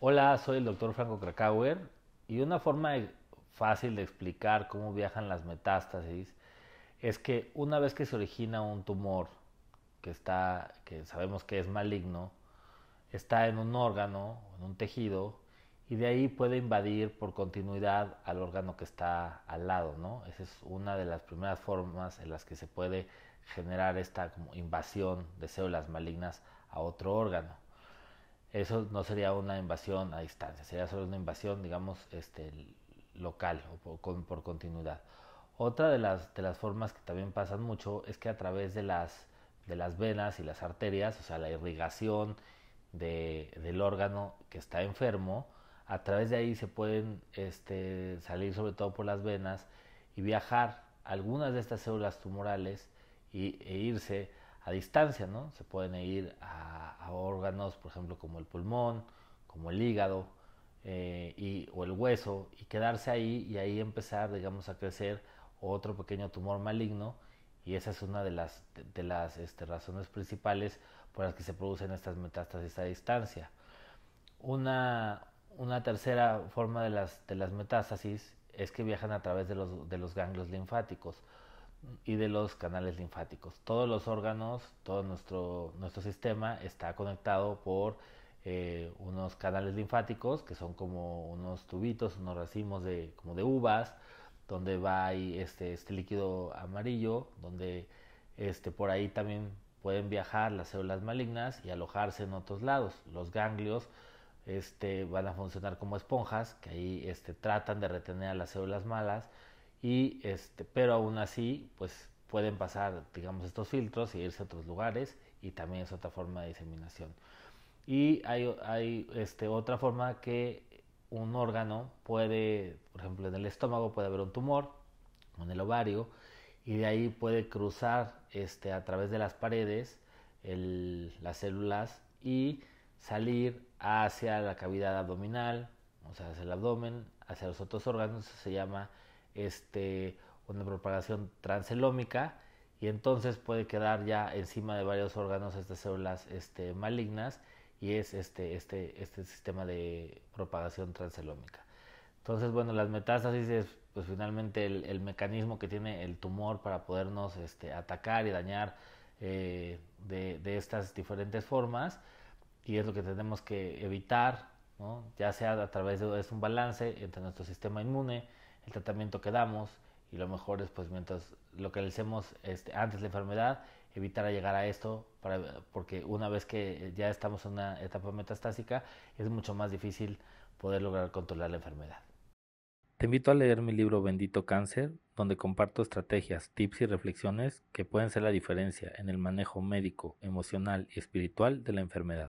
Hola, soy el doctor Franco Krakauer y una forma fácil de explicar cómo viajan las metástasis es que una vez que se origina un tumor que está, que sabemos que es maligno, está en un órgano, en un tejido, y de ahí puede invadir por continuidad al órgano que está al lado, ¿no? Esa es una de las primeras formas en las que se puede generar esta invasión de células malignas a otro órgano. Eso no sería una invasión a distancia, sería solo una invasión, digamos, este, local o por, por continuidad. Otra de las, de las formas que también pasan mucho es que a través de las, de las venas y las arterias, o sea, la irrigación de, del órgano que está enfermo, a través de ahí se pueden este, salir sobre todo por las venas y viajar algunas de estas células tumorales y, e irse a distancia, ¿no? Se pueden ir a, a órganos, por ejemplo, como el pulmón, como el hígado eh, y, o el hueso y quedarse ahí y ahí empezar, digamos, a crecer otro pequeño tumor maligno y esa es una de las, de, las este, razones principales por las que se producen estas metástasis a distancia. Una, una tercera forma de las, de las metástasis es que viajan a través de los, de los ganglios linfáticos y de los canales linfáticos. Todos los órganos, todo nuestro, nuestro sistema está conectado por eh, unos canales linfáticos que son como unos tubitos, unos racimos de, como de uvas, donde va ahí este, este líquido amarillo, donde este, por ahí también pueden viajar las células malignas y alojarse en otros lados. Los ganglios este, van a funcionar como esponjas que ahí este, tratan de retener a las células malas, y, este, pero aún así pues pueden pasar digamos estos filtros y irse a otros lugares y también es otra forma de diseminación. Y hay, hay este, otra forma que un órgano puede, por ejemplo, en el estómago puede haber un tumor, en el ovario, y de ahí puede cruzar este, a través de las paredes las células y salir hacia la cavidad abdominal, o sea, hacia el abdomen, hacia los otros órganos, se llama este, una propagación transelómica y entonces puede quedar ya encima de varios órganos estas células este, malignas y es este, este, este sistema de propagación transelómica. Entonces, bueno, las metástasis es pues finalmente el, mecanismo que tiene el tumor para podernos este, atacar y dañar eh, de, de, estas diferentes formas y es lo que tenemos que evitar, ¿no? ya sea a través de un balance entre nuestro sistema inmune, el tratamiento que damos y lo mejor es pues mientras localicemos este, antes la enfermedad evitar llegar a esto, para, porque una vez que ya estamos en una etapa metastásica, es mucho más difícil poder lograr controlar la enfermedad. Te invito a leer mi libro Bendito Cáncer, donde comparto estrategias, tips y reflexiones que pueden ser la diferencia en el manejo médico, emocional y espiritual de la enfermedad.